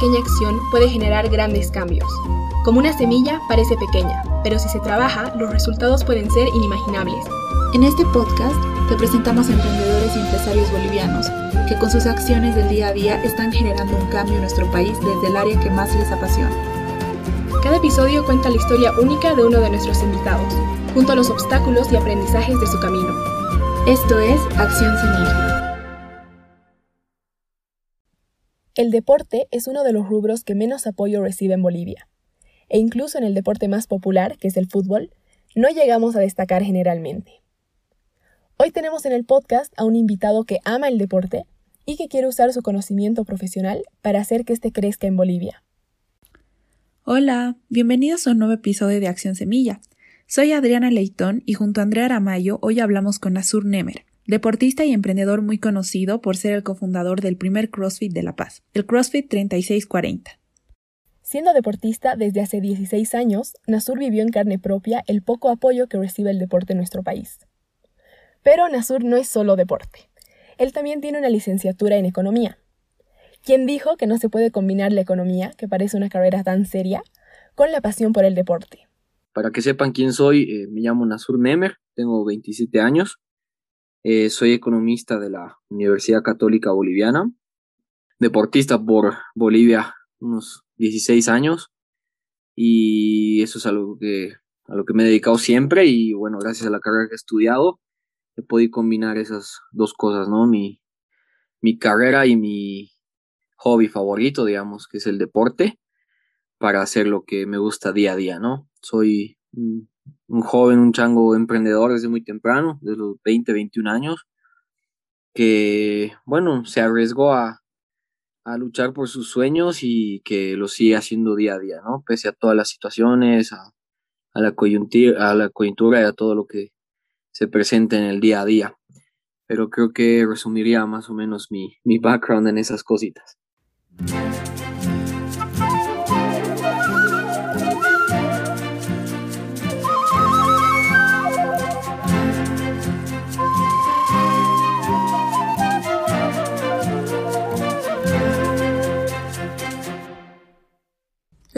pequeña acción puede generar grandes cambios. Como una semilla parece pequeña, pero si se trabaja, los resultados pueden ser inimaginables. En este podcast te presentamos a emprendedores y empresarios bolivianos que con sus acciones del día a día están generando un cambio en nuestro país desde el área que más les apasiona. Cada episodio cuenta la historia única de uno de nuestros invitados, junto a los obstáculos y aprendizajes de su camino. Esto es Acción Semilla. El deporte es uno de los rubros que menos apoyo recibe en Bolivia. E incluso en el deporte más popular, que es el fútbol, no llegamos a destacar generalmente. Hoy tenemos en el podcast a un invitado que ama el deporte y que quiere usar su conocimiento profesional para hacer que éste crezca en Bolivia. Hola, bienvenidos a un nuevo episodio de Acción Semilla. Soy Adriana Leitón y junto a Andrea Aramayo hoy hablamos con Azur Nemer, deportista y emprendedor muy conocido por ser el cofundador del primer CrossFit de La Paz, el CrossFit 3640. Siendo deportista desde hace 16 años, Nasur vivió en carne propia el poco apoyo que recibe el deporte en nuestro país. Pero Nasur no es solo deporte. Él también tiene una licenciatura en economía. ¿Quién dijo que no se puede combinar la economía, que parece una carrera tan seria, con la pasión por el deporte? Para que sepan quién soy, eh, me llamo Nasur Nemer, tengo 27 años, eh, soy economista de la Universidad Católica Boliviana, deportista por Bolivia unos 16 años y eso es algo que, a lo que me he dedicado siempre y bueno, gracias a la carrera que he estudiado he podido combinar esas dos cosas, ¿no? Mi, mi carrera y mi hobby favorito, digamos, que es el deporte, para hacer lo que me gusta día a día, ¿no? Soy joven, un chango emprendedor desde muy temprano, desde los 20, 21 años, que, bueno, se arriesgó a, luchar por sus sueños y que lo sigue haciendo día a día, ¿no? Pese a todas las situaciones, a, la, coyuntura, a la coyuntura y a todo lo que se presenta en el día a día. Pero creo que resumiría más o menos mi, mi background en esas cositas.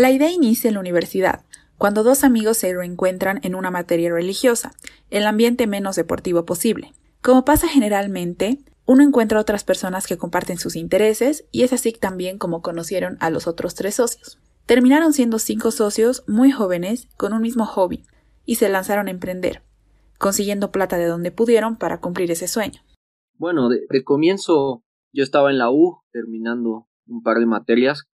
La idea inicia en la universidad, cuando dos amigos se reencuentran en una materia religiosa, el ambiente menos deportivo posible. Como pasa generalmente, uno encuentra otras personas que comparten sus intereses y es así también como conocieron a los otros tres socios. Terminaron siendo cinco socios muy jóvenes con un mismo hobby y se lanzaron a emprender, consiguiendo plata de donde pudieron para cumplir ese sueño. Bueno, de, de comienzo yo estaba en la U terminando un par de materias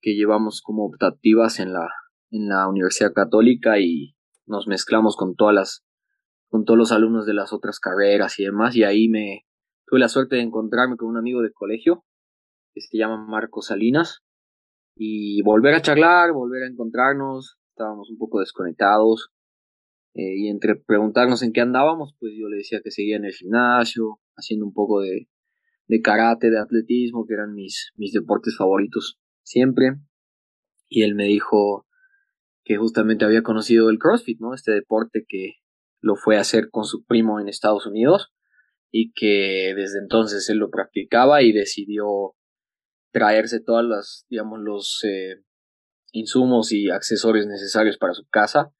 que llevamos como optativas en la, en la Universidad Católica y nos mezclamos con todas las, con todos los alumnos de las otras carreras y demás, y ahí me tuve la suerte de encontrarme con un amigo de colegio que se llama Marco Salinas y volver a charlar, volver a encontrarnos, estábamos un poco desconectados eh, y entre preguntarnos en qué andábamos, pues yo le decía que seguía en el gimnasio, haciendo un poco de, de karate, de atletismo, que eran mis, mis deportes favoritos siempre. Y él me dijo que justamente había conocido el CrossFit, ¿no? Este deporte que lo fue a hacer con su primo en Estados Unidos y que desde entonces él lo practicaba y decidió traerse todas las, digamos, los eh, insumos y accesorios necesarios para su casa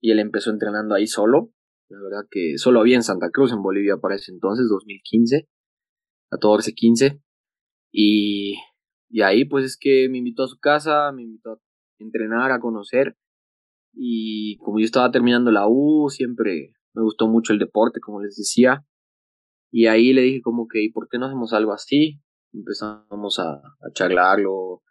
y él empezó entrenando ahí solo. La verdad que solo había en Santa Cruz, en Bolivia para ese entonces, 2015, 14, 15. Y y ahí pues es que me invitó a su casa, me invitó a entrenar, a conocer. Y como yo estaba terminando la U, siempre me gustó mucho el deporte, como les decía. Y ahí le dije como que, ¿y por qué no hacemos algo así? Empezamos a, a charlarlo,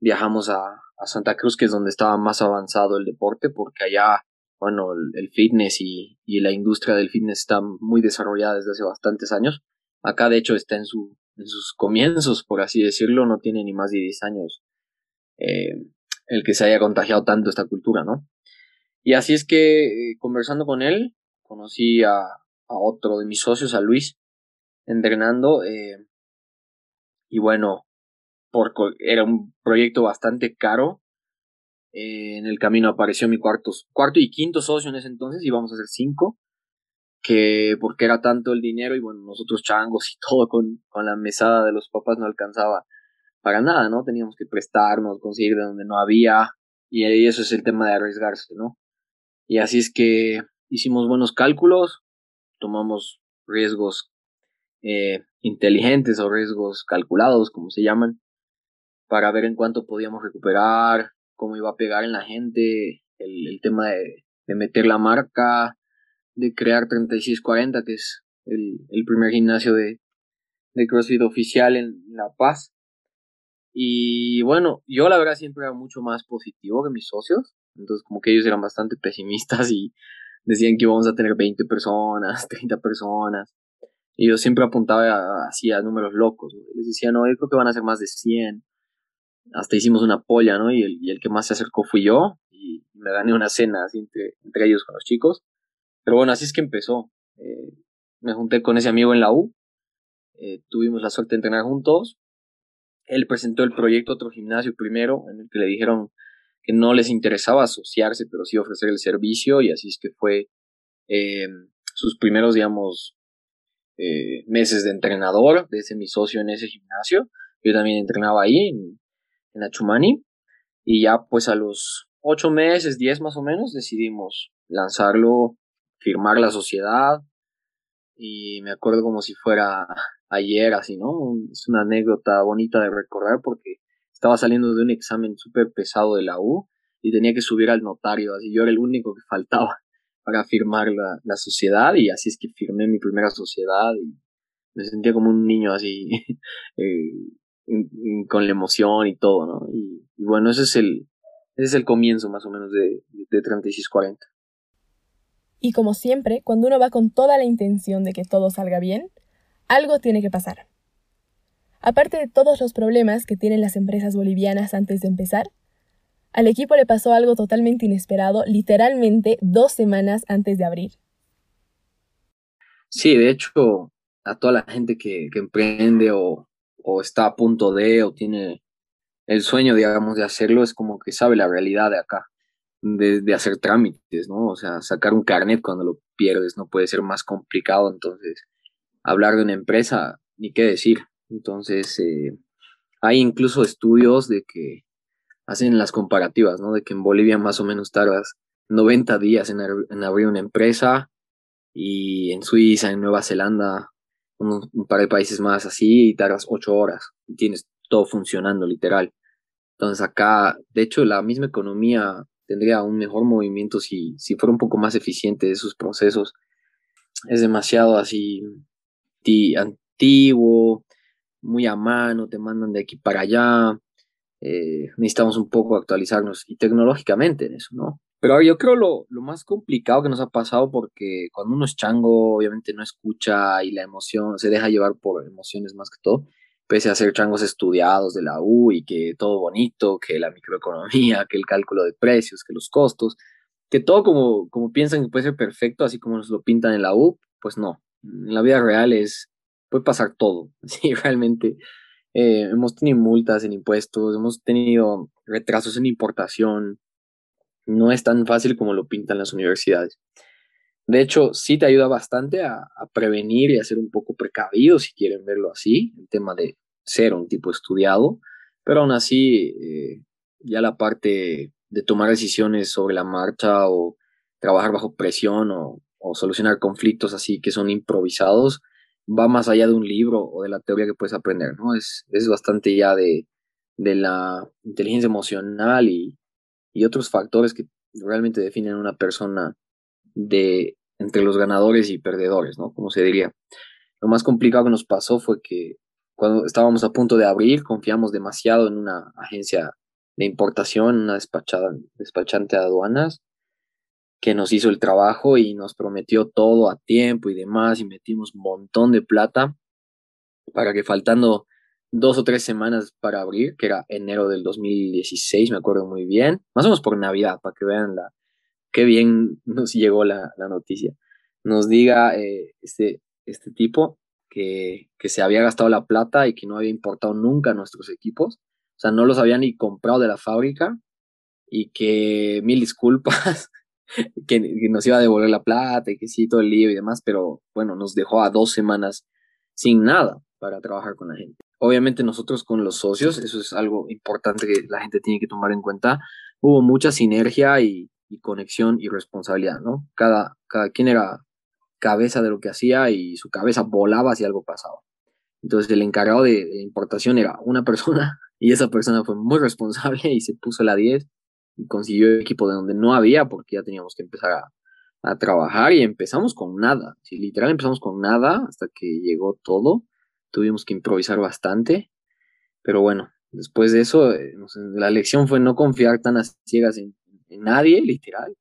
viajamos a, a, Santa Cruz, que es donde estaba más avanzado el deporte, porque allá, bueno, el, el fitness y, y, la industria del fitness está muy desarrollada desde hace bastantes años. Acá, de hecho, está en su, en sus comienzos, por así decirlo, no tiene ni más de 10 años eh, el que se haya contagiado tanto esta cultura, ¿no? Y así es que eh, conversando con él, conocí a, otro de mis socios, a Luis, entrenando, eh, y bueno, por, era un proyecto bastante caro. en el camino apareció mi cuarto, cuarto y quinto socio en ese entonces, íbamos a ser cinco que porque era tanto el dinero y bueno, nosotros changos y todo con, con la mesada de los papás no alcanzaba para nada, ¿no? Teníamos que prestarnos, conseguir de donde no había, y eso es el tema de arriesgarse, ¿no? Y así es que hicimos buenos cálculos, tomamos riesgos eh, inteligentes o riesgos calculados, como se llaman, para ver en cuánto podíamos recuperar, cómo iba a pegar en la gente, el, tema de, meter la marca, de crear 3640, que es el, el primer gimnasio de, de CrossFit oficial en La Paz. Y bueno, yo la verdad siempre era mucho más positivo que mis socios. Entonces como que ellos eran bastante pesimistas y decían que íbamos a tener 20 personas, 30 personas. Y yo siempre apuntaba así a números locos. Les decía, no, yo creo que van a ser más de 100. Hasta hicimos una polla, ¿no? Y el, y el que más se acercó fui yo. Y me gané una cena así entre, entre ellos con los chicos. Pero bueno, así es que empezó. Eh, me junté con ese amigo en la U eh, tuvimos la suerte de entrenar juntos. Él presentó el proyecto a otro gimnasio primero, en el que le dijeron que no les interesaba asociarse, pero sí ofrecer el servicio, y así es que fue eh, sus primeros, digamos, meses de entrenador, de ese mi socio en ese gimnasio. Yo también entrenaba ahí, en, en Achumani, y ya pues a los ocho meses, diez más o menos, decidimos lanzarlo, firmar la sociedad, y me acuerdo como si fuera ayer, así, ¿no? Es una anécdota bonita de recordar porque estaba saliendo de un examen súper pesado de la U y tenía que subir al notario, así yo era el único que faltaba para firmar la, la sociedad y así es que firmé mi primera sociedad y me sentía como un niño así, eh, con la emoción y todo, ¿no? Y, bueno, ese es el, ese es el comienzo más o menos de, de 3640. Y como siempre, cuando uno va con toda la intención de que todo salga bien, algo tiene que pasar. Aparte de todos los problemas que tienen las empresas bolivianas antes de empezar, al equipo le pasó algo totalmente inesperado, literalmente dos semanas antes de abrir. Sí, de hecho, a toda la gente que, emprende o, está a punto de o tiene el sueño, digamos, de hacerlo, es como que sabe la realidad de acá, de, hacer trámites, ¿no? O sea, sacar un carnet cuando lo pierdes no puede ser más complicado, entonces hablar de una empresa, ni qué decir. Entonces, eh, hay incluso estudios de que hacen las comparativas, ¿no? De que en Bolivia más o menos tardas 90 días en, abrir una empresa y en Suiza, en Nueva Zelanda, un, par de países más así, tardas 8 horas y tienes todo funcionando literal. Entonces acá, de hecho, la misma economía tendría un mejor movimiento si, si fuera un poco más eficiente de sus procesos. Es demasiado así antiguo, muy a mano, te mandan de aquí para allá. Eh, necesitamos un poco actualizarnos y tecnológicamente en eso, ¿no? Pero yo creo lo, lo más complicado que nos ha pasado porque cuando uno es chango, obviamente no escucha y la emoción se deja llevar por emociones más que todo, pese a ser changos estudiados de la U y que todo bonito, que la microeconomía, que el cálculo de precios, que los costos, que todo como, como piensan que puede ser perfecto, así como nos lo pintan en la U, pues no, en la vida real es, puede pasar todo. Sí, realmente eh, hemos tenido multas en impuestos, hemos tenido retrasos en importación. No es tan fácil como lo pintan las universidades. De hecho, sí te ayuda bastante a, prevenir y a ser un poco precavido, si quieren verlo así, el tema de ser un tipo estudiado, pero aún así, eh, ya la parte de tomar decisiones sobre la marcha o trabajar bajo presión o solucionar conflictos así que son improvisados, va más allá de un libro o de la teoría que puedes aprender, ¿no? Es, es bastante ya de, de la inteligencia emocional y, y, otros factores que realmente definen a una persona de entre los ganadores y perdedores, ¿no? Como se diría. Lo más complicado que nos pasó fue que cuando estábamos a punto de abrir, confiamos demasiado en una agencia de importación, una despachada, despachante de aduanas, que nos hizo el trabajo y nos prometió todo a tiempo y demás y metimos un montón de plata para que faltando dos o tres semanas para abrir, que era enero del 2016, me acuerdo muy bien, más o menos por Navidad, para que vean la, qué bien nos llegó la, noticia. Nos diga eh, este, este tipo que, que se había gastado la plata y que no había importado nunca nuestros equipos, o sea, no los había ni comprado de la fábrica y que mil disculpas, que, nos iba a devolver la plata y que sí, todo el lío y demás, pero bueno, nos dejó a dos semanas sin nada para trabajar con la gente. obviamente nosotros con los socios, eso es algo importante que la gente tiene que tomar en cuenta, hubo mucha sinergia y, conexión y responsabilidad, ¿no? Cada, cada quien era cabeza de lo que hacía y su cabeza volaba si algo pasaba. Entonces el encargado de, importación era una persona y esa persona fue muy responsable y se puso la 10 y consiguió equipo de donde no había porque ya teníamos que empezar a, a trabajar y empezamos con nada. Sí, literal empezamos con nada hasta que llegó todo. Tuvimos que improvisar bastante. Pero bueno, después de eso, eh, la lección fue no confiar tan a ciegas en, nadie, literal.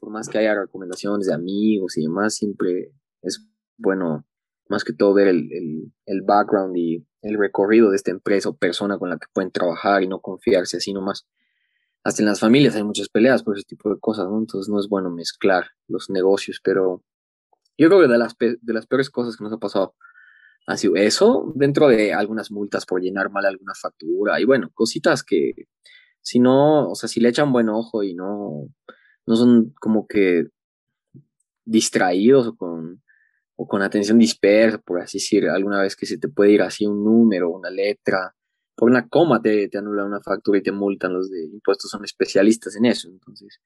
Por más que haya recomendaciones de amigos y demás, siempre es bueno, más que todo, ver el, el, el background y el recorrido de esta empresa o persona con la que pueden trabajar y no confiarse así nomás hasta en las familias hay muchas peleas por ese tipo de cosas, ¿no? Entonces no es bueno mezclar los negocios, pero yo creo que de las, de las peores cosas que nos ha pasado ha sido eso, dentro de algunas multas por llenar mal alguna factura y bueno, cositas que si no, o sea, si le echan buen ojo y no, no son como que distraídos o con, o con atención dispersa, por así decir, alguna vez que se te puede ir así un número, una letra, por una coma te, te anulan una factura y te multan. Los de impuestos son especialistas en eso. Entonces,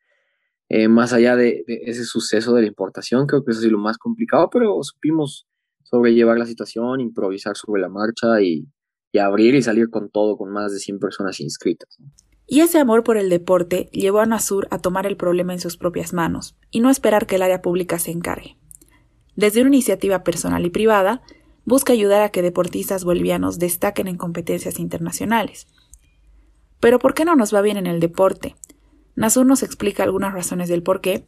eh, más allá de, ese suceso de la importación, creo que eso es lo más complicado, pero supimos sobrellevar la situación, improvisar sobre la marcha y, abrir y salir con todo, con más de 100 personas inscritas. Y ese amor por el deporte llevó a Nasur a tomar el problema en sus propias manos y no esperar que el área pública se encargue. Desde una iniciativa personal y privada, busca ayudar a que deportistas bolivianos destaquen en competencias internacionales. Pero ¿por qué no nos va bien en el deporte? Nasur nos explica algunas razones del por qué,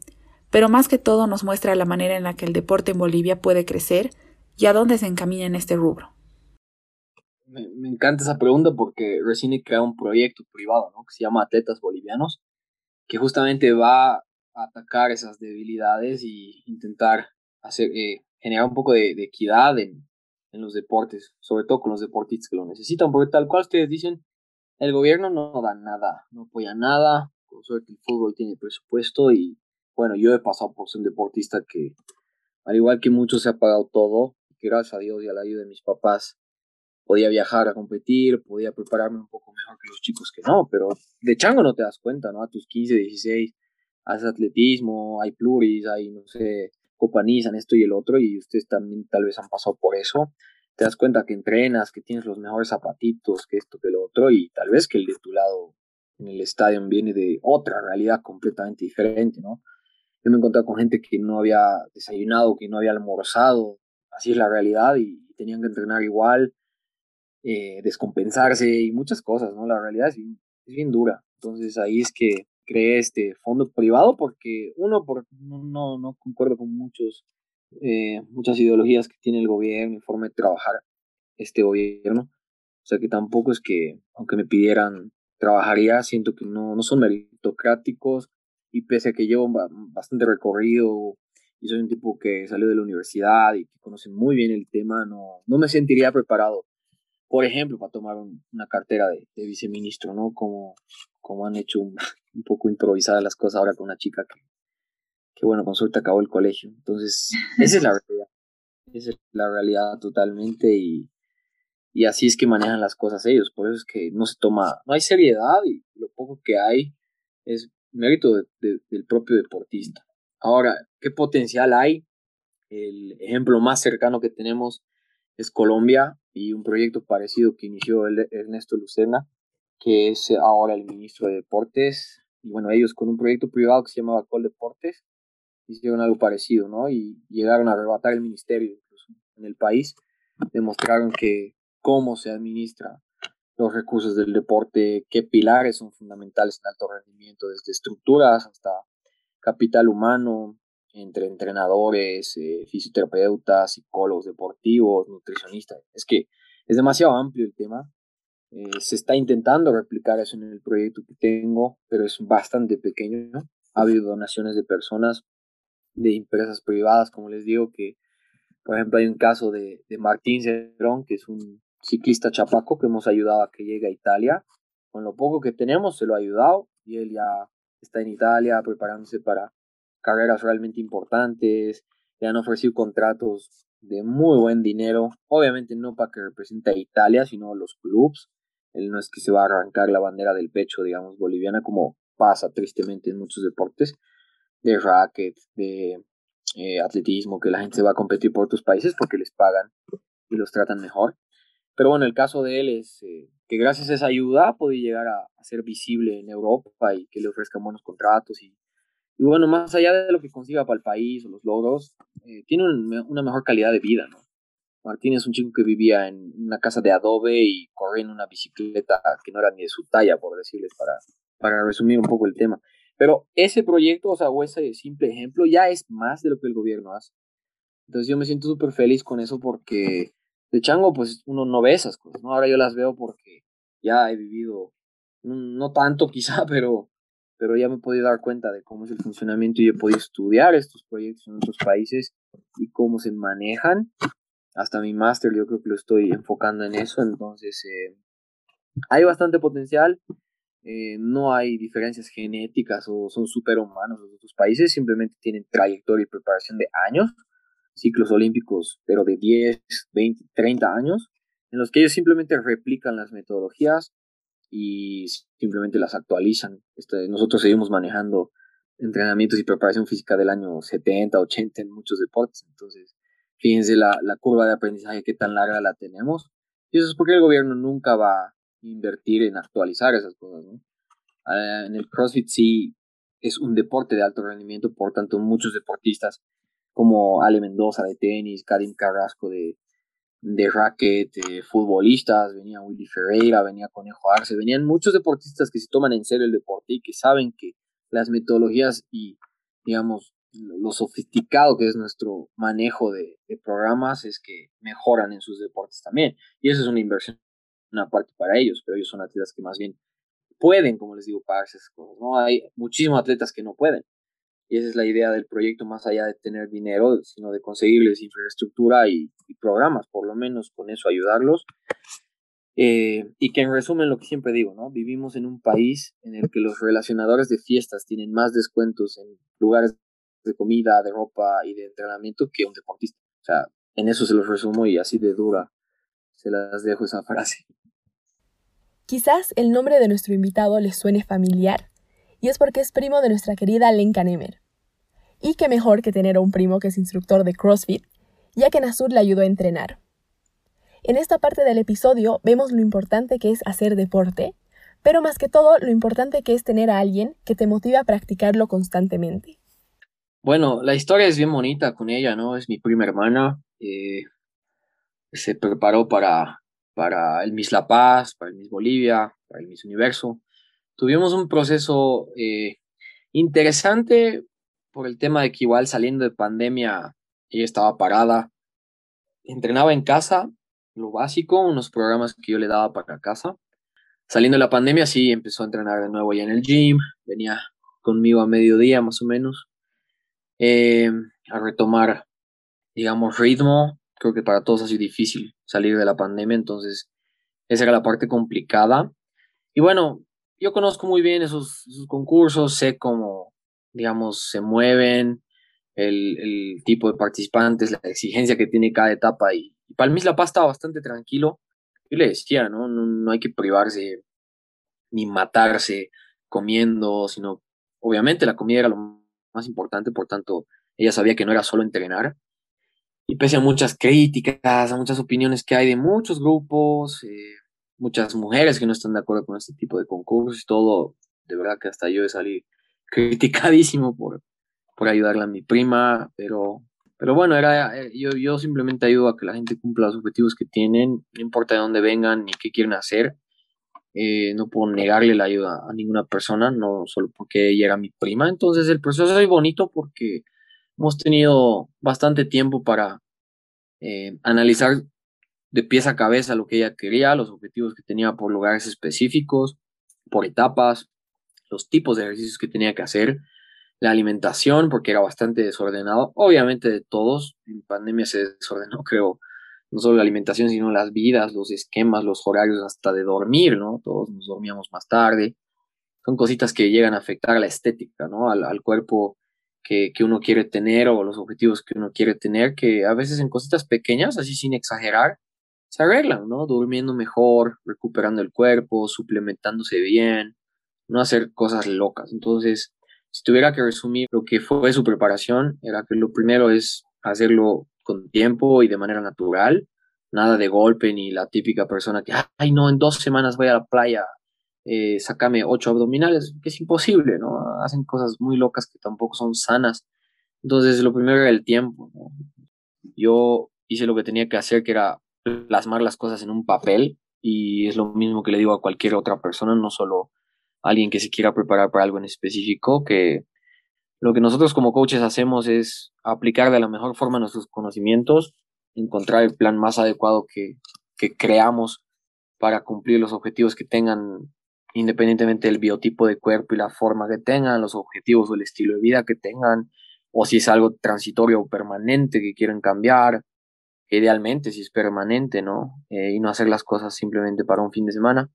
pero más que todo nos muestra la manera en la que el deporte en Bolivia puede crecer y a dónde se encamina en este rubro. Me, encanta esa pregunta porque recién he creado un proyecto privado ¿no? que se llama Atletas Bolivianos, que justamente va a atacar esas debilidades y intentar hacer, eh, generar un poco de, equidad en, en los deportes, sobre todo con los deportistas que lo necesitan, porque tal cual ustedes dicen, el gobierno no da nada, no apoya nada, con suerte el fútbol tiene presupuesto y bueno, yo he pasado por ser un deportista que, al igual que muchos, se ha pagado todo, gracias a Dios y a la de mis papás podía viajar a competir, podía prepararme un poco mejor que los chicos que no, pero de chango no te das cuenta, ¿no? A tus 15, 16, haces atletismo, hay pluris, hay, no sé, copanizan esto y el otro y ustedes también tal vez han pasado por eso. Te das cuenta que entrenas, que tienes los mejores zapatitos, que esto, que lo otro y tal vez que el de tu lado en el estadio viene de otra realidad completamente diferente, ¿no? Yo me he encontrado con gente que no había desayunado, que no había almorzado, así es la realidad y tenían que entrenar igual, eh, descompensarse y muchas cosas, ¿no? La realidad es bien, es bien dura. Entonces ahí es que creé este fondo privado porque uno por, no, no concuerdo con muchos eh, muchas ideologías que tiene el gobierno y forma de trabajar este gobierno o sea que tampoco es que aunque me pidieran trabajaría siento que no, no son meritocráticos y pese a que llevo bastante recorrido y soy un tipo que salió de la universidad y que conoce muy bien el tema no, no me sentiría preparado por ejemplo, para tomar una cartera de, viceministro, ¿no? Como, como han hecho un, poco improvisadas las cosas ahora con una chica que, que, bueno, con suerte acabó el colegio. Entonces, esa es la realidad. Esa es la realidad totalmente y, y así es que manejan las cosas ellos. Por eso es que no se toma, no hay seriedad y lo poco que hay es mérito del propio deportista. Ahora, ¿qué potencial hay? El ejemplo más cercano que tenemos es Colombia y un proyecto parecido que inició Ernesto Lucena, que es ahora el ministro de Deportes. Y bueno, ellos con un proyecto privado que se llamaba Col Deportes hicieron algo parecido, ¿no? Y llegaron a arrebatar el ministerio incluso en el país. Demostraron que cómo se administra los recursos del deporte, qué pilares son fundamentales en alto rendimiento, desde estructuras hasta capital humano, entre entrenadores, eh, fisioterapeutas, psicólogos deportivos, nutricionistas. Es que es demasiado amplio el tema. Eh, se está intentando replicar eso en el proyecto que tengo, pero es bastante pequeño. Ha habido donaciones de personas, de empresas privadas, como les digo, que por ejemplo hay un caso de, de Martín Cerón, que es un ciclista chapaco que hemos ayudado a que llegue a Italia. Con lo poco que tenemos se lo ha ayudado y él ya está en Italia preparándose para carreras realmente importantes, le han ofrecido contratos de muy buen dinero, obviamente no para que represente a Italia, sino los clubes. Él no es que se va a arrancar la bandera del pecho, digamos, boliviana, como pasa tristemente en muchos deportes, de racket, de eh, atletismo, que la gente se va a competir por otros países porque les pagan y los tratan mejor. Pero bueno, el caso de él es eh, que gracias a esa ayuda puede llegar a, ser visible en Europa y que le ofrezcan buenos contratos. Y, y, bueno, más allá de lo que consiga para el país o los logros, eh, tiene una mejor calidad de vida, ¿no? Martín es un chico que vivía en una casa de adobe y corría en una bicicleta que no era ni de su talla, por decirles, para, para resumir un poco el tema. Pero ese proyecto, o sea, o ese simple ejemplo, ya es más de lo que el gobierno hace. Entonces yo me siento súper feliz con eso porque de chango, pues uno no ve esas cosas, ¿no? Ahora yo las veo porque ya he vivido, no, tanto quizá, pero, pero ya me he podido dar cuenta de cómo es el funcionamiento y he podido estudiar estos proyectos en otros países y cómo se manejan. Hasta mi máster yo creo que lo estoy enfocando en eso, entonces eh, hay bastante potencial. Eh, no hay diferencias genéticas o son superhumanos los otros países, simplemente tienen trayectoria y preparación de años ciclos olímpicos, pero de 10, 20, 30 años, en los que ellos simplemente replican las metodologías y simplemente las actualizan. Este, nosotros seguimos manejando entrenamientos y preparación física del año 70, 80 en muchos deportes. Entonces, fíjense la, la curva de aprendizaje qué tan larga la tenemos. Y eso es porque el gobierno nunca va a invertir en actualizar esas cosas. ¿no? Ah, en el CrossFit sí es un deporte de alto rendimiento, por tanto muchos deportistas como Ale Mendoza de tenis, Karim Carrasco de, de racket, futbolistas, venía Willy Ferreira, venía Conejo Arce, venían muchos deportistas que se toman en serio el deporte y que saben que las metodologías y, digamos, lo sofisticado que es nuestro manejo de, programas es que mejoran en sus deportes también. Y eso es una inversión, una parte para ellos, pero ellos son atletas que más bien pueden, como les digo, pagarse esas cosas. ¿no? Hay muchísimos atletas que no pueden. Y esa es la idea del proyecto, más allá de tener dinero, sino de conseguirles infraestructura y, programas, por lo menos con eso ayudarlos. Eh, y que en resumen lo que siempre digo, ¿no? Vivimos en un país en el que los relacionadores de fiestas tienen más descuentos en lugares de comida, de ropa y de entrenamiento que un deportista. O sea, en eso se los resumo y así de dura se las dejo esa frase. Quizás el nombre de nuestro invitado les suene familiar, y es porque es primo de nuestra querida Lenka Nemer. Y qué mejor que tener a un primo que es instructor de CrossFit, ya que Nasur le ayudó a entrenar. En esta parte del episodio vemos lo importante que es hacer deporte, pero más que todo lo importante que es tener a alguien que te motive a practicarlo constantemente. Bueno, la historia es bien bonita con ella, ¿no? Es mi prima hermana. Eh, se preparó para, para el Miss La Paz, para el Miss Bolivia, para el Miss Universo. Tuvimos un proceso eh, interesante por el tema de que igual saliendo de pandemia ella estaba parada, entrenaba en casa, lo básico, unos programas que yo le daba para casa. Saliendo de la pandemia sí empezó a entrenar de nuevo ya en el gym, venía conmigo a mediodía más o menos, eh, a retomar, digamos, ritmo. Creo que para todos ha sido difícil salir de la pandemia, entonces esa era la parte complicada. Y bueno, yo conozco muy bien esos, esos concursos, sé cómo digamos, se mueven, el, tipo de participantes, la exigencia que tiene cada etapa. Y, para mí La Paz estaba bastante tranquilo. Yo le decía, ¿no? ¿no? hay que privarse ni matarse comiendo, sino obviamente la comida era lo más importante, por tanto, ella sabía que no era solo entrenar. Y pese a muchas críticas, a muchas opiniones que hay de muchos grupos, eh, muchas mujeres que no están de acuerdo con este tipo de concursos y todo, de verdad que hasta yo he salido criticadísimo por, por ayudarle a mi prima, pero, pero bueno, era, eh, yo, yo simplemente ayudo a que la gente cumpla los objetivos que tienen, no importa de dónde vengan ni qué quieren hacer. Eh, no puedo negarle la ayuda a ninguna persona, no solo porque ella era mi prima. Entonces el proceso es bonito porque hemos tenido bastante tiempo para eh, analizar de pies a cabeza lo que ella quería, los objetivos que tenía por lugares específicos, por etapas, los tipos de ejercicios que tenía que hacer, la alimentación, porque era bastante desordenado, obviamente de todos, en pandemia se desordenó, creo, no solo la alimentación, sino las vidas, los esquemas, los horarios hasta de dormir, ¿no? Todos nos dormíamos más tarde. Son cositas que llegan a afectar a la estética, ¿no? Al, cuerpo que, que, uno quiere tener o los objetivos que uno quiere tener, que a veces en cositas pequeñas, así sin exagerar, se arreglan, ¿no? Durmiendo mejor, recuperando el cuerpo, suplementándose bien, no hacer cosas locas. Entonces, si tuviera que resumir lo que fue su preparación, era que lo primero es hacerlo con tiempo y de manera natural, nada de golpe ni la típica persona que, ay, no, en dos semanas voy a la playa, eh, sacame ocho abdominales, que es imposible, ¿no? Hacen cosas muy locas que tampoco son sanas. Entonces, lo primero era el tiempo. Yo hice lo que tenía que hacer, que era plasmar las cosas en un papel, y es lo mismo que le digo a cualquier otra persona, no solo alguien que se quiera preparar para algo en específico, que lo que nosotros como coaches hacemos es aplicar de la mejor forma nuestros conocimientos, encontrar el plan más adecuado que, que creamos para cumplir los objetivos que tengan, independientemente del biotipo de cuerpo y la forma que tengan, los objetivos o el estilo de vida que tengan, o si es algo transitorio o permanente que quieren cambiar, idealmente si es permanente, ¿no? Eh, y no hacer las cosas simplemente para un fin de semana.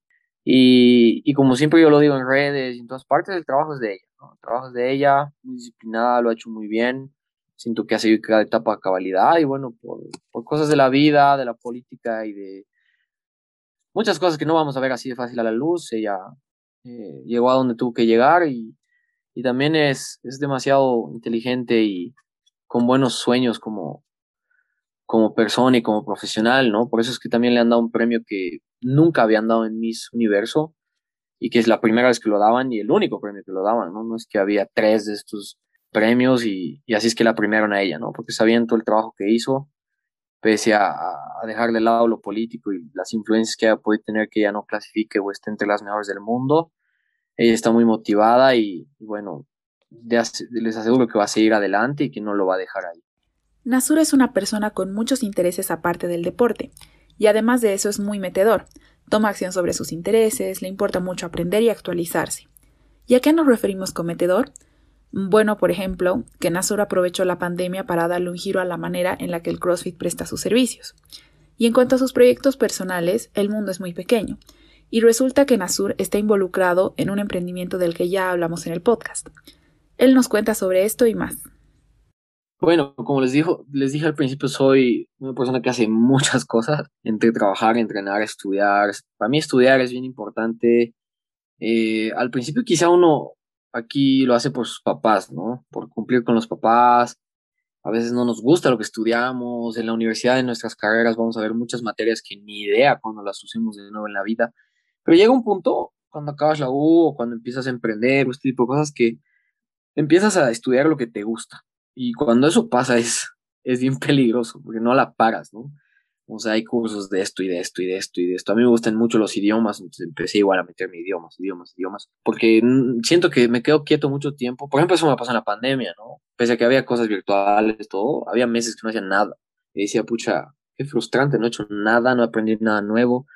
Y, y, como siempre yo lo digo en redes y en todas partes, el trabajo es de ella, ¿no? El trabajo es de ella, muy disciplinada, lo ha hecho muy bien, siento que ha seguido cada etapa a cabalidad y bueno, por, por, cosas de la vida, de la política y de muchas cosas que no vamos a ver así de fácil a la luz, ella eh, llegó a donde tuvo que llegar y, y también es, es demasiado inteligente y con buenos sueños como, como persona y como profesional, ¿no? Por eso es que también le han dado un premio que nunca habían dado en Miss Universo y que es la primera vez que lo daban y el único premio que lo daban, ¿no? No es que había tres de estos premios y, así es que la premiaron a ella, ¿no? Porque sabían todo el trabajo que hizo, pese a, a, dejar de lado lo político y las influencias que ella puede tener que ella no clasifique o esté entre las mejores del mundo. Ella está muy motivada y bueno, les aseguro que va a seguir adelante y que no lo va a dejar ahí. Nasur es una persona con muchos intereses aparte del deporte, y además de eso es muy metedor. Toma acción sobre sus intereses, le importa mucho aprender y actualizarse. ¿Y a qué nos referimos con metedor? Bueno, por ejemplo, que Nasur aprovechó la pandemia para darle un giro a la manera en la que el CrossFit presta sus servicios. Y en cuanto a sus proyectos personales, el mundo es muy pequeño, y resulta que Nasur está involucrado en un emprendimiento del que ya hablamos en el podcast. Él nos cuenta sobre esto y más. Bueno, como les, dijo, les dije al principio, soy una persona que hace muchas cosas, entre trabajar, entrenar, estudiar. Para mí estudiar es bien importante. Eh, al principio quizá uno aquí lo hace por sus papás, ¿no? Por cumplir con los papás. A veces no nos gusta lo que estudiamos. En la universidad, en nuestras carreras, vamos a ver muchas materias que ni idea cuando las usemos de nuevo en la vida. Pero llega un punto, cuando acabas la U o cuando empiezas a emprender, este tipo de cosas, que empiezas a estudiar lo que te gusta. Y cuando eso pasa es, es bien peligroso, porque no la paras, ¿no? O sea, hay cursos de esto y de esto y de esto y de esto. A mí me gustan mucho los idiomas, entonces empecé igual a meterme idiomas, idiomas, idiomas. Porque siento que me quedo quieto mucho tiempo. Por ejemplo, eso me pasó en la pandemia, ¿no? Pese a que había cosas virtuales, todo, había meses que no hacía nada. Y decía, pucha, qué frustrante, no he hecho nada, no aprendí nada nuevo.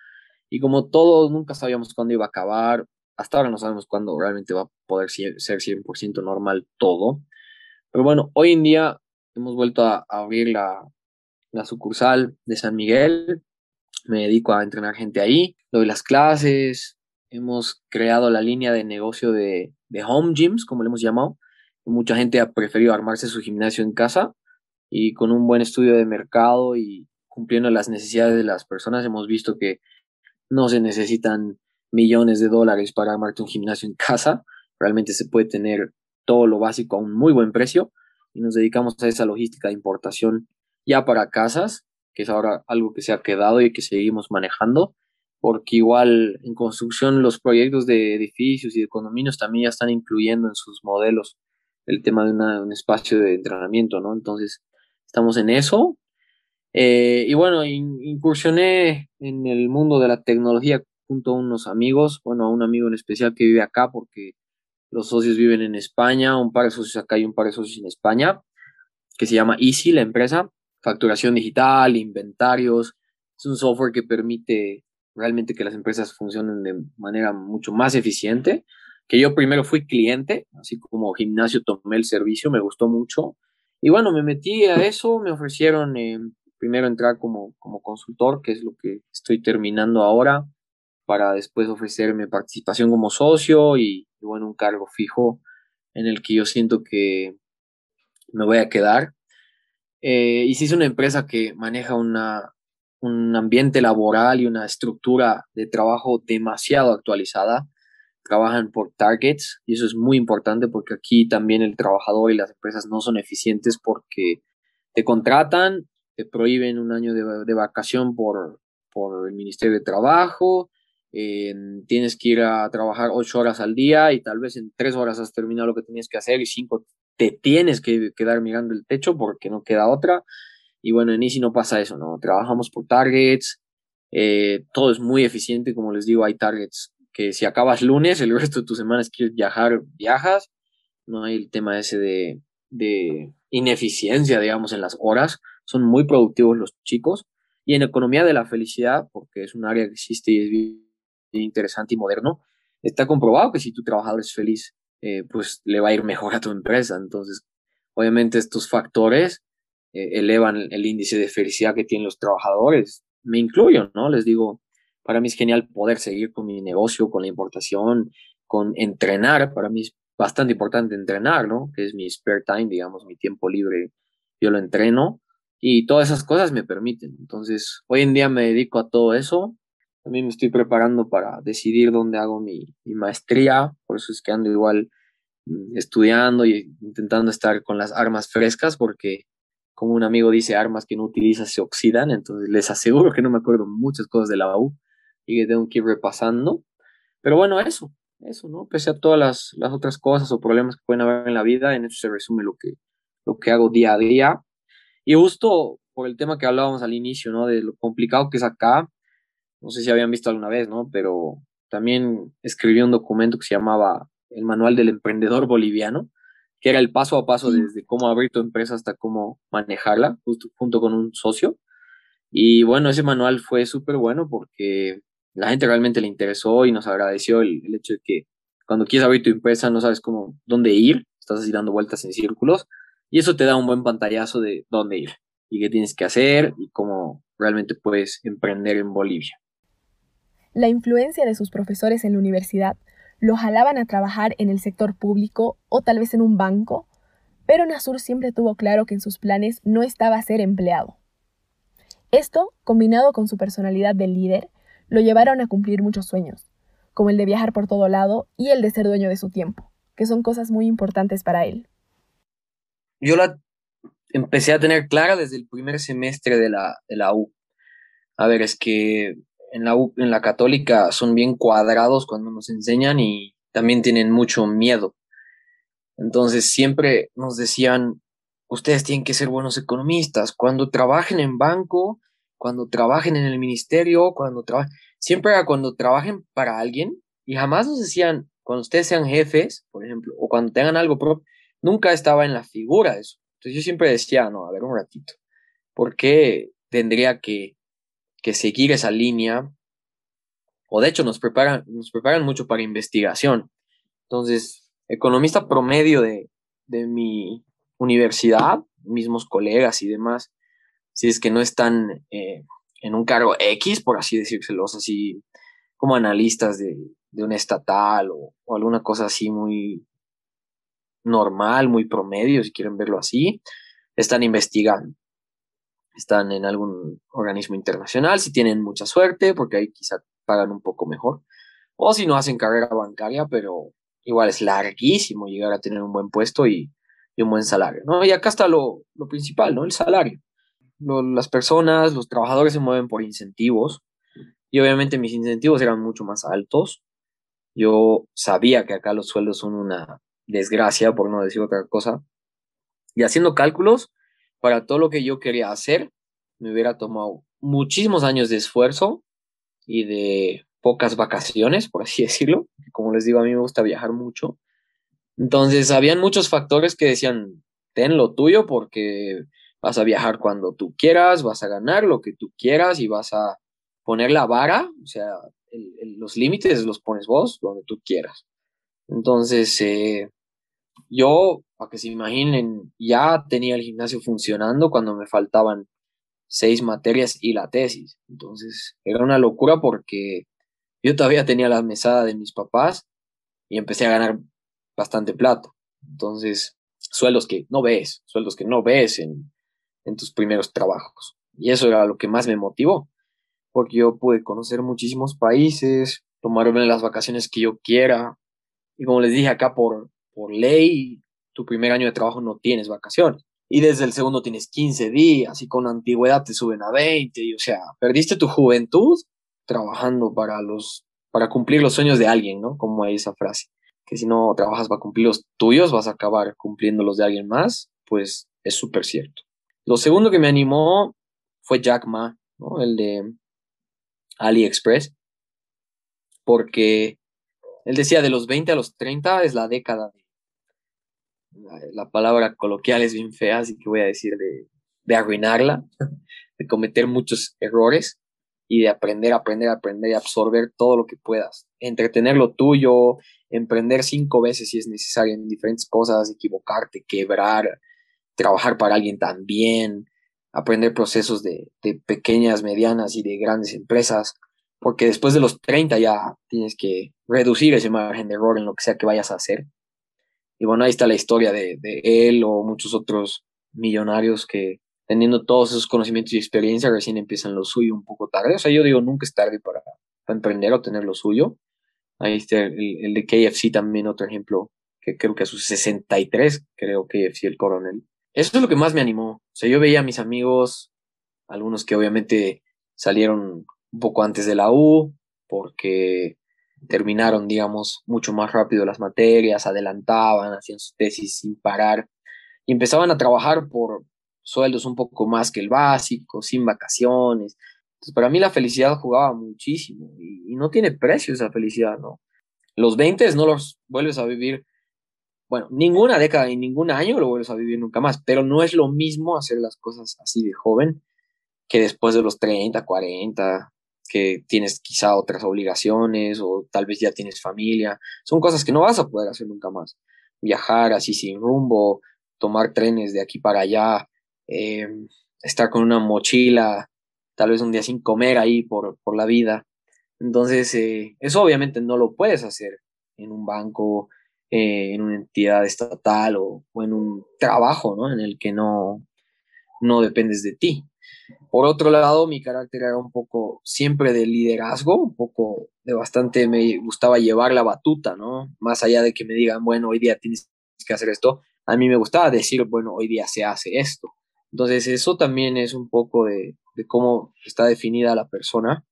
Y como todos nunca sabíamos cuándo iba a acabar, hasta ahora no sabemos cuándo realmente va a poder ser 100% normal todo. Pero bueno, hoy en día hemos vuelto a, abrir la, la sucursal de San Miguel. Me dedico a entrenar gente ahí, doy las clases, hemos creado la línea de negocio de, de home gyms, como le hemos llamado. Mucha gente ha preferido armarse su gimnasio en casa y con un buen estudio de mercado y cumpliendo las necesidades de las personas hemos visto que no se necesitan millones de dólares para armarte un gimnasio en casa. Realmente se puede tener todo lo básico a un muy buen precio y nos dedicamos a esa logística de importación ya para casas, que es ahora algo que se ha quedado y que seguimos manejando, porque igual en construcción los proyectos de edificios y de condominios también ya están incluyendo en sus modelos el tema de un espacio de entrenamiento, ¿no? Entonces, estamos en eso. Eh, y bueno, incursioné en el mundo de la tecnología junto a unos amigos, bueno, a un amigo en especial que vive acá porque los socios viven en España, un par de socios acá y un par de socios en España, que se llama Easy, la empresa. Facturación digital, inventarios. Es un software que permite realmente que las empresas funcionen de manera mucho más eficiente. Que yo primero fui cliente, así como gimnasio tomé el servicio, me gustó mucho. Y bueno, me metí a eso, me ofrecieron eh, primero entrar como, como consultor, que es lo que estoy terminando ahora para después ofrecerme participación como socio y, bueno, un cargo fijo en el que yo siento que, me voy a quedar. Eh, y si es una empresa que maneja una, un ambiente laboral y una estructura de trabajo demasiado actualizada, trabajan por targets y eso es muy importante porque aquí también el trabajador y las empresas no son eficientes porque te contratan, te prohíben un año de, vacación por, por el Ministerio de Trabajo, eh, tienes que ir a trabajar ocho horas al día y tal vez en tres horas has terminado lo que tenías que hacer y cinco te tienes que quedar mirando el techo porque no queda otra. Y bueno, en Easy no pasa eso, ¿no? Trabajamos por targets, eh, todo es muy eficiente, como les digo, hay targets que si acabas lunes, el resto de tus semanas quieres viajar, viajas, no hay el tema ese de, de ineficiencia, digamos, en las horas, son muy productivos los chicos. Y en economía de la felicidad, porque es un área que existe y es interesante y moderno, está comprobado que si tu trabajador es feliz, eh, pues le va a ir mejor a tu empresa. Entonces, obviamente estos factores eh, elevan el índice de felicidad que tienen los trabajadores. Me incluyo, ¿no? Les digo, para mí es genial poder seguir con mi negocio, con la importación, con entrenar. Para mí es bastante importante entrenar, ¿no? Que es mi spare time, digamos, mi tiempo libre. Yo lo entreno y todas esas cosas me permiten. Entonces, hoy en día me dedico a todo eso. También me estoy preparando para decidir dónde hago mi, mi maestría. Por eso es que ando igual mm, estudiando y intentando estar con las armas frescas porque como un amigo dice, armas que no utilizas se oxidan, entonces les aseguro que no me acuerdo muchas cosas de la U y que tengo que ir repasando. Pero bueno, eso, eso, ¿no? Pese a todas las, las otras cosas o problemas que pueden haber en la vida, en eso se resume lo que, lo que hago día a día. Y justo por el tema que hablábamos al inicio, ¿no? De lo complicado que es acá, no sé si habían visto alguna vez, ¿no? Pero también escribí un documento que se llamaba El Manual del Emprendedor Boliviano, que era el paso a paso desde cómo abrir tu empresa hasta cómo manejarla, justo, junto con un socio. Y bueno, ese manual fue súper bueno porque la gente realmente le interesó y nos agradeció el, hecho de que cuando quieres abrir tu empresa no sabes cómo, dónde ir, estás así dando vueltas en círculos y eso te da un buen pantallazo de dónde ir y qué tienes que hacer y cómo realmente puedes emprender en Bolivia. La influencia de sus profesores en la universidad lo jalaban a trabajar en el sector público o tal vez en un banco, pero Nasur siempre tuvo claro que en sus planes no estaba ser empleado. Esto, combinado con su personalidad de líder, lo llevaron a cumplir muchos sueños, como el de viajar por todo lado y el de ser dueño de su tiempo, que son cosas muy importantes para él. Yo la empecé a tener clara desde el primer semestre de la, de la U. A ver, es que en la, en la católica son bien cuadrados cuando nos enseñan y también tienen mucho miedo. Entonces siempre nos decían, ustedes tienen que ser buenos economistas. Cuando trabajen en banco, cuando trabajen en el ministerio, cuando trabajen, siempre era cuando trabajen para alguien y jamás nos decían, cuando ustedes sean jefes, por ejemplo, o cuando tengan algo propio, nunca estaba en la figura eso. Entonces yo siempre decía, no, a ver un ratito, ¿por qué tendría que que seguir esa línea, o de hecho nos preparan, nos preparan mucho para investigación. Entonces, economista promedio de, de mi universidad, mismos colegas y demás, si es que no están eh, en un cargo X, por así decírselos, así como analistas de, de un estatal o, alguna cosa así muy normal, muy promedio, si quieren verlo así, están investigando están en algún organismo internacional, si tienen mucha suerte, porque ahí quizá pagan un poco mejor, o si no hacen carrera bancaria, pero igual es larguísimo llegar a tener un buen puesto y, un buen salario, ¿no? Y acá está lo, principal, ¿no? El salario. las personas, los trabajadores se mueven por incentivos, y obviamente mis incentivos eran mucho más altos. Yo sabía que acá los sueldos son una desgracia, por no decir otra cosa. Y haciendo cálculos, para todo lo que yo quería hacer, me hubiera tomado muchísimos años de esfuerzo y de pocas vacaciones, por así decirlo. Como les digo, a mí me gusta viajar mucho. Entonces, habían muchos factores que decían, ten lo tuyo porque vas a viajar cuando tú quieras, vas a ganar lo que tú quieras y vas a poner la vara, o sea, los límites los pones vos donde tú quieras. Entonces, eh, yo, para que se imaginen, ya tenía el gimnasio funcionando cuando me faltaban seis materias y la tesis. Entonces, era una locura porque yo todavía tenía la mesada de mis papás y empecé a ganar bastante plata. Entonces, sueldos que no ves, sueldos que no ves en, en tus primeros trabajos. Y eso era lo que más me motivó, porque yo pude conocer muchísimos países, tomarme las vacaciones que yo quiera. Y como les dije acá, por, por ley, tu primer año de trabajo no tienes vacaciones. Y desde el segundo tienes 15 días y con antigüedad te suben a 20. Y, o sea, perdiste tu juventud trabajando para, los, para cumplir los sueños de alguien, ¿no? Como hay esa frase. Que si no trabajas para cumplir los tuyos, vas a acabar cumpliendo los de alguien más. Pues es súper cierto. Lo segundo que me animó fue Jack Ma, ¿no? El de AliExpress. Porque él decía de los 20 a los 30 es la década de la palabra coloquial es bien fea, así que voy a decir de, de arruinarla, de cometer muchos errores y de aprender, aprender, aprender y absorber todo lo que puedas. Entretener lo tuyo, emprender cinco veces si es necesario en diferentes cosas, equivocarte, quebrar, trabajar para alguien también, aprender procesos de, de pequeñas, medianas y de grandes empresas, porque después de los 30 ya tienes que reducir ese margen de error en lo que sea que vayas a hacer y bueno, ahí está la historia de, él o muchos otros millonarios que teniendo todos esos conocimientos y experiencia recién empiezan lo suyo un poco tarde. O sea, yo digo, nunca es tarde para, emprender o tener lo suyo. Ahí está el, de KFC también, otro ejemplo, que creo que a sus 63, creo KFC el coronel. Eso es lo que más me animó. O sea, yo veía a mis amigos, algunos que obviamente salieron un poco antes de la U, porque terminaron, digamos, mucho más rápido las materias, adelantaban, hacían su tesis sin parar y empezaban a trabajar por sueldos un poco más que el básico, sin vacaciones. Entonces, para mí la felicidad jugaba muchísimo y, no tiene precio esa felicidad, ¿no? Los 20 no los vuelves a vivir, bueno, ninguna década y ningún año lo vuelves a vivir nunca más, pero no es lo mismo hacer las cosas así de joven que después de los 30, 40, que tienes quizá otras obligaciones o tal vez ya tienes familia. Son cosas que no vas a poder hacer nunca más. Viajar así sin rumbo, tomar trenes de aquí para allá, em, estar con una mochila, tal vez un día sin comer ahí por, por la vida. Entonces, eh, eso obviamente no lo puedes hacer en un banco, eh, en una entidad estatal o, o, en un trabajo, ¿no? En el que no, no dependes de ti. Por otro lado, mi carácter era un poco siempre de liderazgo, un poco de bastante, me gustaba llevar la batuta, ¿no? Más allá de que me digan, bueno, hoy día tienes que hacer esto, a mí me gustaba decir, bueno, hoy día se hace esto. Entonces, eso también es un poco de, cómo está definida la persona,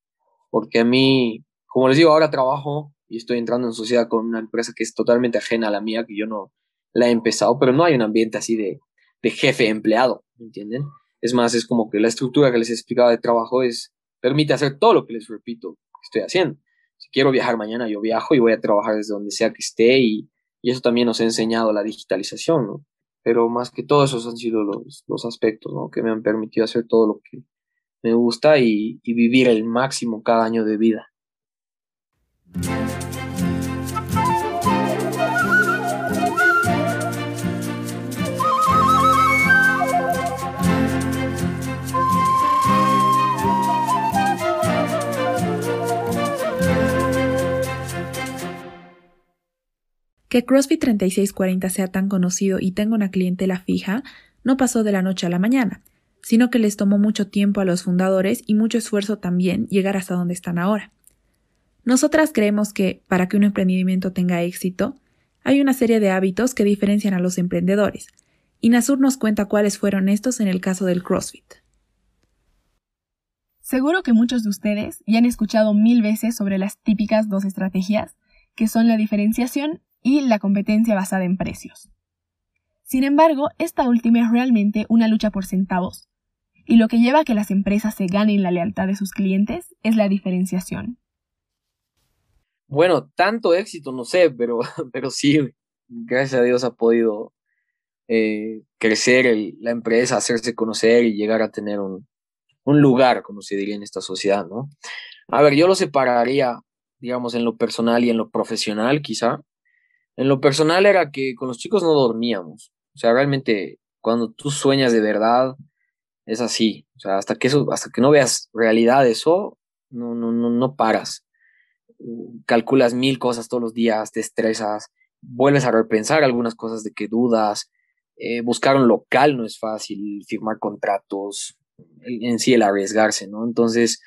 porque a mí, como les digo, ahora trabajo y estoy entrando en sociedad con una empresa que es totalmente ajena a la mía, que yo no la he empezado, pero no hay un ambiente así de, de jefe empleado, ¿me entienden? Es más, es como que la estructura que les explicaba de trabajo es, permite hacer todo lo que les repito que estoy haciendo. Si quiero viajar mañana, yo viajo y voy a trabajar desde donde sea que esté y, eso también nos ha enseñado la digitalización. Pero más que todo esos han sido los, los aspectos, ¿no? Que me han permitido hacer todo lo que me gusta y vivir el máximo cada año de vida. Que CrossFit 3640 sea tan conocido y tenga una clientela fija no pasó de la noche a la mañana, sino que les tomó mucho tiempo a los fundadores y mucho esfuerzo también llegar hasta donde están ahora. Nosotras creemos que, para que un emprendimiento tenga éxito, hay una serie de hábitos que diferencian a los emprendedores, y Nasur nos cuenta cuáles fueron estos en el caso del CrossFit. Seguro que muchos de ustedes ya han escuchado mil veces sobre las típicas dos estrategias, que son la diferenciación y la competencia basada en precios. Sin embargo, esta última es realmente una lucha por centavos, y lo que lleva a que las empresas se ganen la lealtad de sus clientes es la diferenciación. Bueno, tanto éxito no sé, pero, pero sí, gracias a Dios ha podido eh, crecer la empresa, hacerse conocer y llegar a tener un, un lugar, como se diría en esta sociedad, ¿no? A ver, yo lo separaría, digamos, en lo personal y en lo profesional, quizá. En lo personal era que con los chicos no dormíamos. O sea, realmente cuando tú sueñas de verdad, es así. O sea, hasta que eso, hasta que no veas realidad eso, no, no, no, no paras. Calculas mil cosas todos los días, te estresas, vuelves a repensar algunas cosas de que dudas. eh, buscar un local no es fácil, firmar contratos, en sí el arriesgarse, ¿no? Entonces,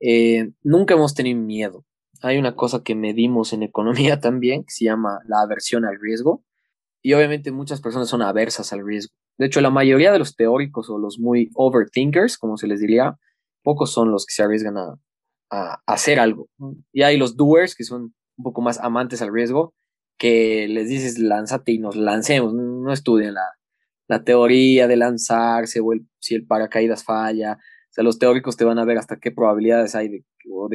eh, nunca hemos tenido miedo. Hay una cosa que medimos en economía también, que se llama la aversión al riesgo, y obviamente muchas personas son aversas al riesgo. De hecho, la mayoría de los teóricos o los muy overthinkers, como se les diría, pocos son los que se arriesgan a, a, hacer algo. Y hay los doers, que son un poco más amantes al riesgo, que les dices lánzate y nos lancemos, no estudien la, la teoría de lanzarse o si el paracaídas falla. Sea, los teóricos te van a ver hasta qué probabilidades hay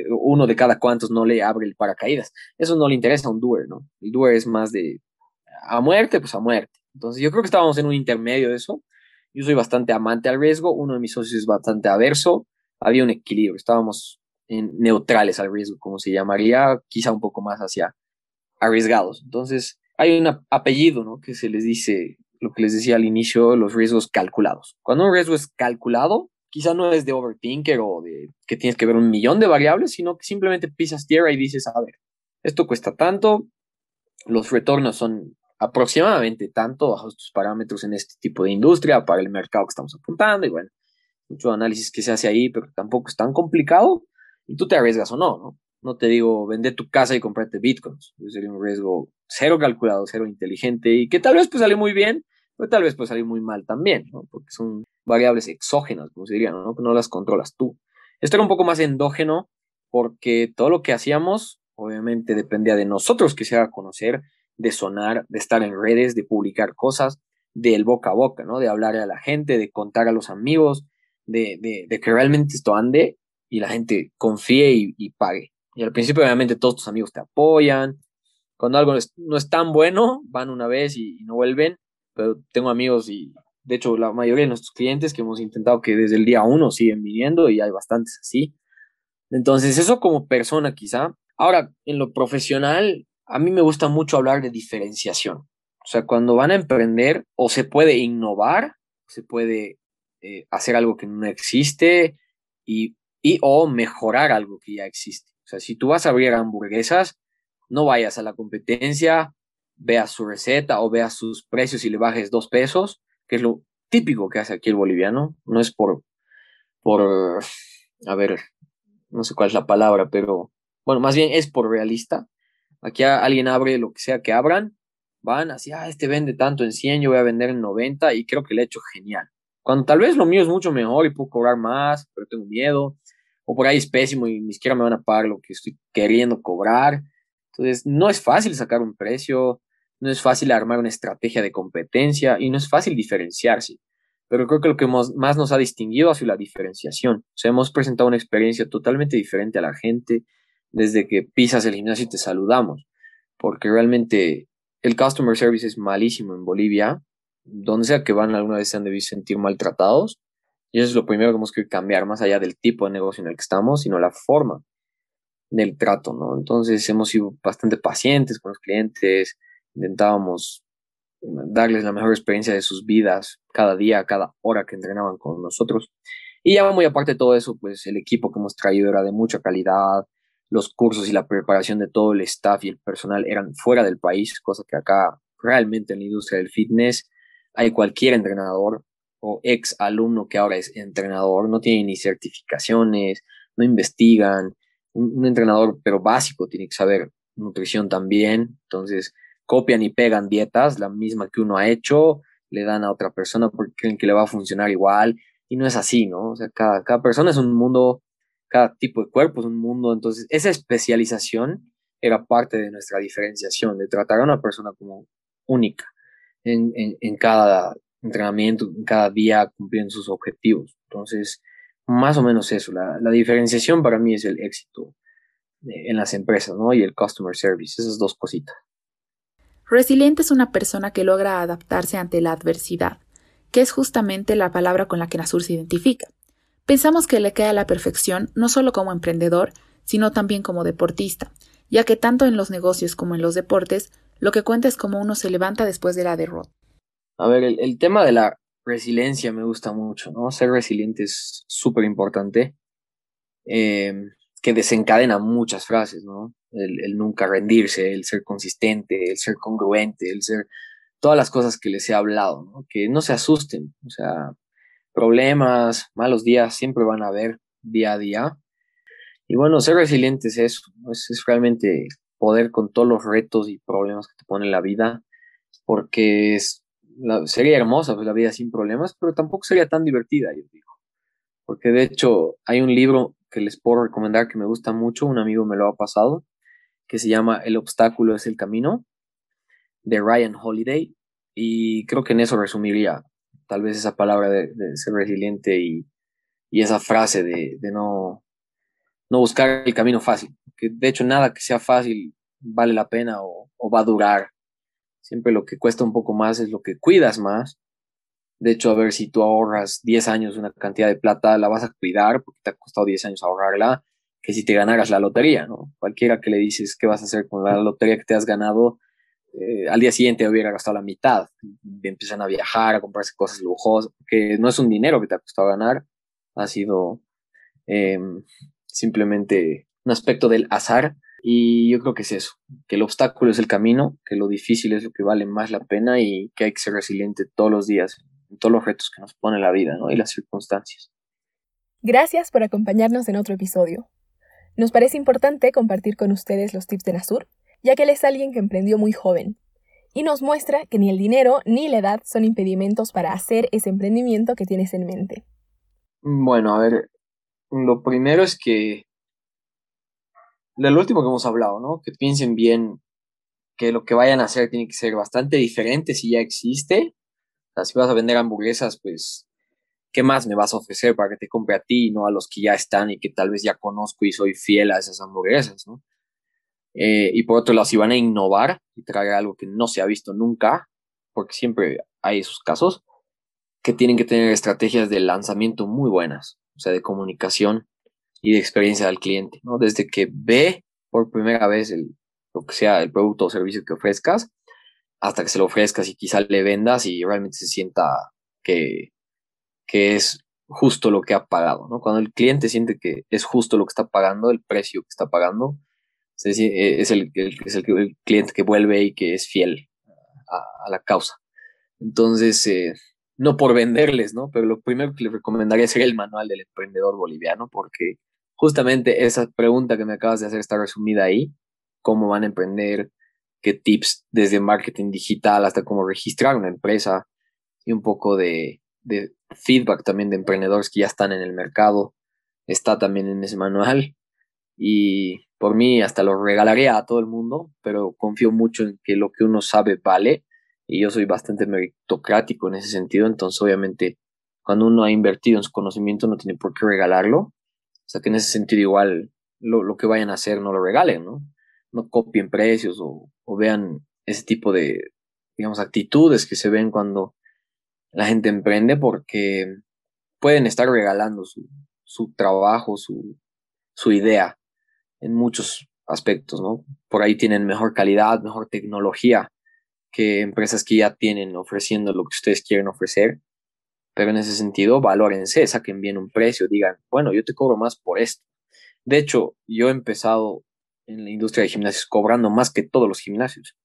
uno de cada cuantos no le abre el paracaídas. Eso no le interesa a un doer, ¿no? El doer es más de a muerte, pues a muerte. Entonces yo creo que estábamos en un intermedio de eso. Yo soy bastante amante al riesgo, uno de mis socios es bastante averso. Había un equilibrio, estábamos en neutrales al riesgo, como se llamaría, quizá un poco más hacia arriesgados. Entonces, hay un apellido, ¿no? Que se les dice, lo que les decía al inicio, los riesgos calculados. Cuando un riesgo es calculado, quizá no es de overthinker o de que tienes que ver un millón de variables, sino que simplemente pisas tierra y dices, a ver, esto cuesta tanto, los retornos son aproximadamente tanto bajo estos parámetros en este tipo de industria para el mercado que estamos apuntando y bueno, mucho análisis que se hace ahí, pero tampoco es tan complicado y tú te arriesgas o no, ¿no? No te digo vende tu casa y comprarte bitcoins, sería un riesgo cero calculado, cero inteligente y que tal vez puede salir muy bien, pero tal vez puede salir muy mal también, ¿no? Porque son variables exógenas, como se diría, ¿no? No las controlas tú. Esto era un poco más endógeno porque todo lo que hacíamos obviamente dependía de nosotros que se haga conocer de sonar, de estar en redes, de publicar cosas, del boca a boca, ¿no? De hablar a la gente, de contar a los amigos, de, de, que realmente esto ande y la gente confíe y, pague. Y al principio, obviamente, todos tus amigos te apoyan. Cuando algo no es, tan bueno, van una vez y, no vuelven. Pero tengo amigos y, de hecho, la mayoría de nuestros clientes que hemos intentado que desde el día uno siguen viniendo y hay bastantes así. Entonces, eso como persona quizá. Ahora, en lo profesional, a mí me gusta mucho hablar de diferenciación. O sea, cuando van a emprender, o se puede innovar, se puede eh, hacer algo que no existe y, y o mejorar algo que ya existe. O sea, si tú vas a abrir hamburguesas, no vayas a la competencia, veas su receta o veas sus precios y le bajes dos pesos, que es lo típico que hace aquí el boliviano. No es por, por, a ver, no sé cuál es la palabra, pero bueno, más bien es por realista. Aquí alguien abre lo que sea que abran, van así, ah, este vende tanto en 100, yo voy a vender en 90 y creo que le he hecho genial. Cuando tal vez lo mío es mucho mejor y puedo cobrar más, pero tengo miedo, o por ahí es pésimo y ni siquiera me van a pagar lo que estoy queriendo cobrar. Entonces, no es fácil sacar un precio, no es fácil armar una estrategia de competencia y no es fácil diferenciarse. Pero creo que lo que más nos ha distinguido ha sido la diferenciación. O sea, hemos presentado una experiencia totalmente diferente a la gente, desde que pisas el gimnasio y te saludamos, porque realmente el customer service es malísimo en Bolivia, donde sea que van alguna vez se han debido sentir maltratados, y eso es lo primero que hemos que cambiar, más allá del tipo de negocio en el que estamos, sino la forma del trato, ¿no? Entonces hemos sido bastante pacientes con los clientes, intentábamos darles la mejor experiencia de sus vidas cada día, cada hora que entrenaban con nosotros. Y ya muy aparte de todo eso, pues el equipo que hemos traído era de mucha calidad, los cursos y la preparación de todo el staff y el personal eran fuera del país, cosa que acá realmente en la industria del fitness hay cualquier entrenador o ex alumno que ahora es entrenador, no tiene ni certificaciones, no investigan, un, entrenador pero básico tiene que saber nutrición también, entonces copian y pegan dietas, la misma que uno ha hecho, le dan a otra persona porque creen que le va a funcionar igual y no es así, ¿no? O sea, cada, cada persona es un mundo cada tipo de cuerpo es un mundo. Entonces, esa especialización era parte de nuestra diferenciación, de tratar a una persona como única en, en, cada entrenamiento, en cada día cumpliendo sus objetivos. Entonces, más o menos eso. La, la, diferenciación para mí es el éxito en las empresas, ¿no? Y el customer service, esas dos cositas. Resiliente es una persona que logra adaptarse ante la adversidad, que es justamente la palabra con la que Nasur se identifica. Pensamos que le queda a la perfección no solo como emprendedor, sino también como deportista, ya que tanto en los negocios como en los deportes, lo que cuenta es cómo uno se levanta después de la derrota. A ver, el, tema de la resiliencia me gusta mucho, ¿no? Ser resiliente es súper importante, em, que desencadena muchas frases, ¿no? El, nunca rendirse, el ser consistente, el ser congruente, el ser todas las cosas que les he hablado, ¿no? que no se asusten, o sea, problemas, malos días siempre van a haber día a día. Y bueno, ser resiliente es eso, es, es realmente poder con todos los retos y problemas que te pone la vida, porque sería hermosa pues, la vida sin problemas, pero tampoco sería tan divertida, yo digo. Porque de hecho hay un libro que les puedo recomendar que me gusta mucho, un amigo me lo ha pasado, que se llama El obstáculo es el camino, de Ryan Holiday, y creo que en eso resumiría tal vez esa palabra de, ser resiliente y, esa frase de, no, no buscar el camino fácil, que de hecho nada que sea fácil vale la pena o, o va a durar. Siempre lo que cuesta un poco más es lo que cuidas más de hecho, a ver si tú ahorras 10 años una cantidad de plata, la vas a cuidar porque te ha costado 10 años ahorrarla, que si te ganaras la lotería, ¿no? Cualquiera que le dices qué vas a hacer con la lotería que te has ganado, eh, al día siguiente hubiera gastado la mitad. empiezan a viajar, a comprarse cosas lujosas, que no es un dinero que te ha costado ganar, ha sido em, simplemente un aspecto del azar. Y yo creo que es eso, que el obstáculo es el camino, que lo difícil es lo que vale más la pena y que hay que ser resiliente todos los días todos los retos que nos pone la vida ¿no? y las circunstancias. Gracias por acompañarnos en otro episodio. Nos parece importante compartir con ustedes los tips de Nasur, ya que él es alguien que emprendió muy joven, y nos muestra que ni el dinero ni la edad son impedimentos para hacer ese emprendimiento que tienes en mente. Bueno, a ver, lo primero es que lo último que hemos hablado, ¿no? Que piensen bien que lo que vayan a hacer tiene que ser bastante diferente si ya existe si vas a vender hamburguesas, pues, ¿qué más me vas a ofrecer para que te compre a ti, no a los que ya están y que tal vez ya conozco y soy fiel a esas hamburguesas, ¿no? Eh, y por otro lado, si van a innovar y traer algo que no se ha visto nunca, porque siempre hay esos casos, que tienen que tener estrategias de lanzamiento muy buenas, o sea, de comunicación y de experiencia del cliente, ¿no? Desde que ve por primera vez el, lo que sea el producto o servicio que ofrezcas, hasta que se lo ofrezcas y quizá le vendas y realmente se sienta que, que es justo lo que ha pagado, ¿no? Cuando el cliente siente que es justo lo que está pagando, el precio que está pagando, eh, es el, es el, cliente que vuelve y que es fiel a, la causa. Entonces, eh, no por venderles, ¿no? Pero lo primero que les recomendaría sería el manual del emprendedor boliviano, porque justamente esa pregunta que me acabas de hacer está resumida ahí, cómo van a emprender, qué tips desde marketing digital hasta cómo registrar una empresa y un poco de, feedback también de emprendedores que ya están en el mercado. Está también en ese manual y por mí hasta lo regalaría a todo el mundo, pero confío mucho en que lo que uno sabe vale y yo soy bastante meritocrático en ese sentido, entonces obviamente cuando uno ha invertido en su conocimiento no tiene por qué regalarlo, o sea que en ese sentido igual lo, lo que vayan a hacer no lo regalen, ¿no? No copien precios o, vean ese tipo de, digamos, actitudes que se ven cuando la gente emprende porque pueden estar regalando su, trabajo, su, su idea en muchos aspectos, ¿no? Por ahí tienen mejor calidad, mejor tecnología que empresas que ya tienen ofreciendo lo que ustedes quieren ofrecer. Pero en ese sentido, valórense, saquen bien un precio, digan, bueno, yo te cobro más por esto. De hecho, yo he empezado en la industria de gimnasios cobrando más que todos los gimnasios.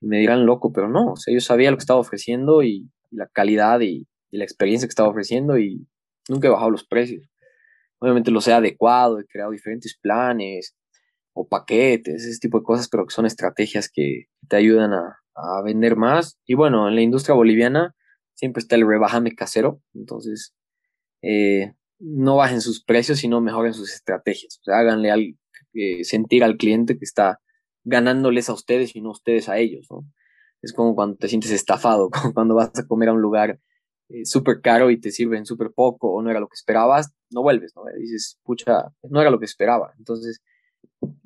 me dirán loco, pero no, o sea, yo sabía lo que estaba ofreciendo y, la calidad y, la experiencia que estaba ofreciendo y nunca he bajado los precios. Obviamente los he adecuado, he creado diferentes planes o paquetes, ese tipo de cosas, pero que son estrategias que te ayudan a, vender más. Y bueno, en la industria boliviana siempre está el rebajame casero, entonces eh, no bajen sus precios, sino mejoren sus estrategias. O sea, háganle al, sentir al cliente que está ganándoles a ustedes y no ustedes a ellos, ¿no? Es como cuando te sientes estafado, como cuando vas a comer a un lugar eh, súper caro y te sirven súper poco o no era lo que esperabas, no vuelves, ¿no? Dices, pucha, no era lo que esperaba. Entonces,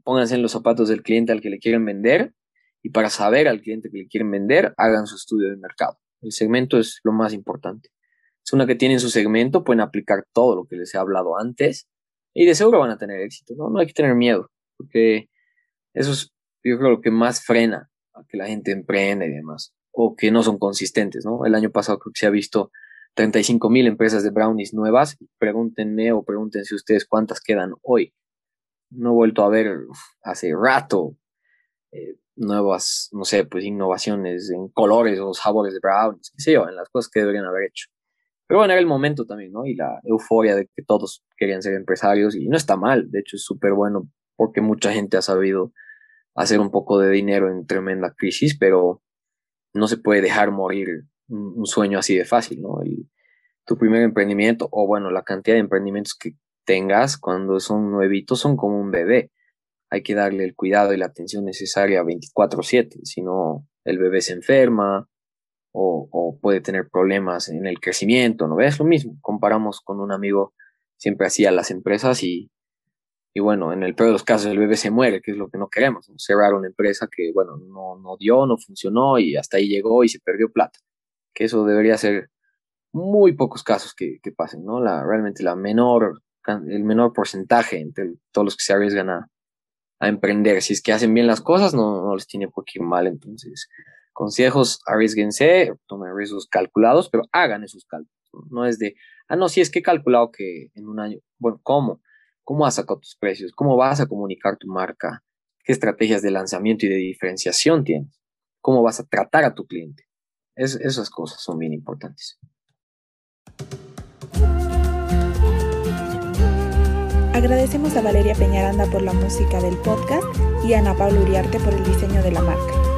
pónganse en los zapatos del cliente al que le quieren vender y para saber al cliente que le quieren vender, hagan su estudio de mercado. El segmento es lo más importante. Es una que tienen su segmento, pueden aplicar todo lo que les he hablado antes y de seguro van a tener éxito, ¿no? No hay que tener miedo, porque eso es, yo creo, lo que más frena a que la gente emprenda y demás, o que no son consistentes, ¿no? El año pasado creo que se ha visto 35 mil empresas de brownies nuevas, pregúntenme o pregúntense ustedes cuántas quedan hoy. No he vuelto a ver hace rato eh, nuevas, no sé, pues innovaciones en colores o sabores de brownies, qué sé yo, en las cosas que deberían haber hecho. Pero bueno, era el momento también, ¿no? Y la euforia de que todos querían ser empresarios y no está mal, de hecho es súper bueno porque mucha gente ha sabido hacer un poco de dinero en tremenda crisis, pero no se puede dejar morir un, sueño así de fácil, ¿no? tu primer emprendimiento, o bueno, la cantidad de emprendimientos que tengas cuando son nuevitos son como un bebé. Hay que darle el cuidado y la atención necesaria 24/7, si no el bebé se enferma o, puede tener problemas en el crecimiento, ¿no ves? Lo mismo, comparamos con un amigo, siempre hacía las empresas y y bueno, en el peor de los casos el bebé se muere, que es lo que no queremos, cerrar una empresa que, bueno, no, no dio, no funcionó y hasta ahí llegó y se perdió plata. Que eso debería ser muy pocos casos que, que pasen, ¿no? La, realmente la menor, el menor porcentaje entre todos los que se arriesgan a, a emprender. Si es que hacen bien las cosas, no, no les tiene por qué ir mal. Entonces, consejos, arriesguense, tomen riesgos calculados, pero hagan esos cálculos. No es de, ah, no, si es que he calculado que en un año, bueno, ¿cómo? ¿Cómo has sacado tus precios? ¿Cómo vas a comunicar tu marca? ¿Qué estrategias de lanzamiento y de diferenciación tienes? ¿Cómo vas a tratar a tu cliente? esas cosas son bien importantes. Agradecemos a Valeria Peñaranda por la música del podcast y a Ana Paula Uriarte por el diseño de la marca.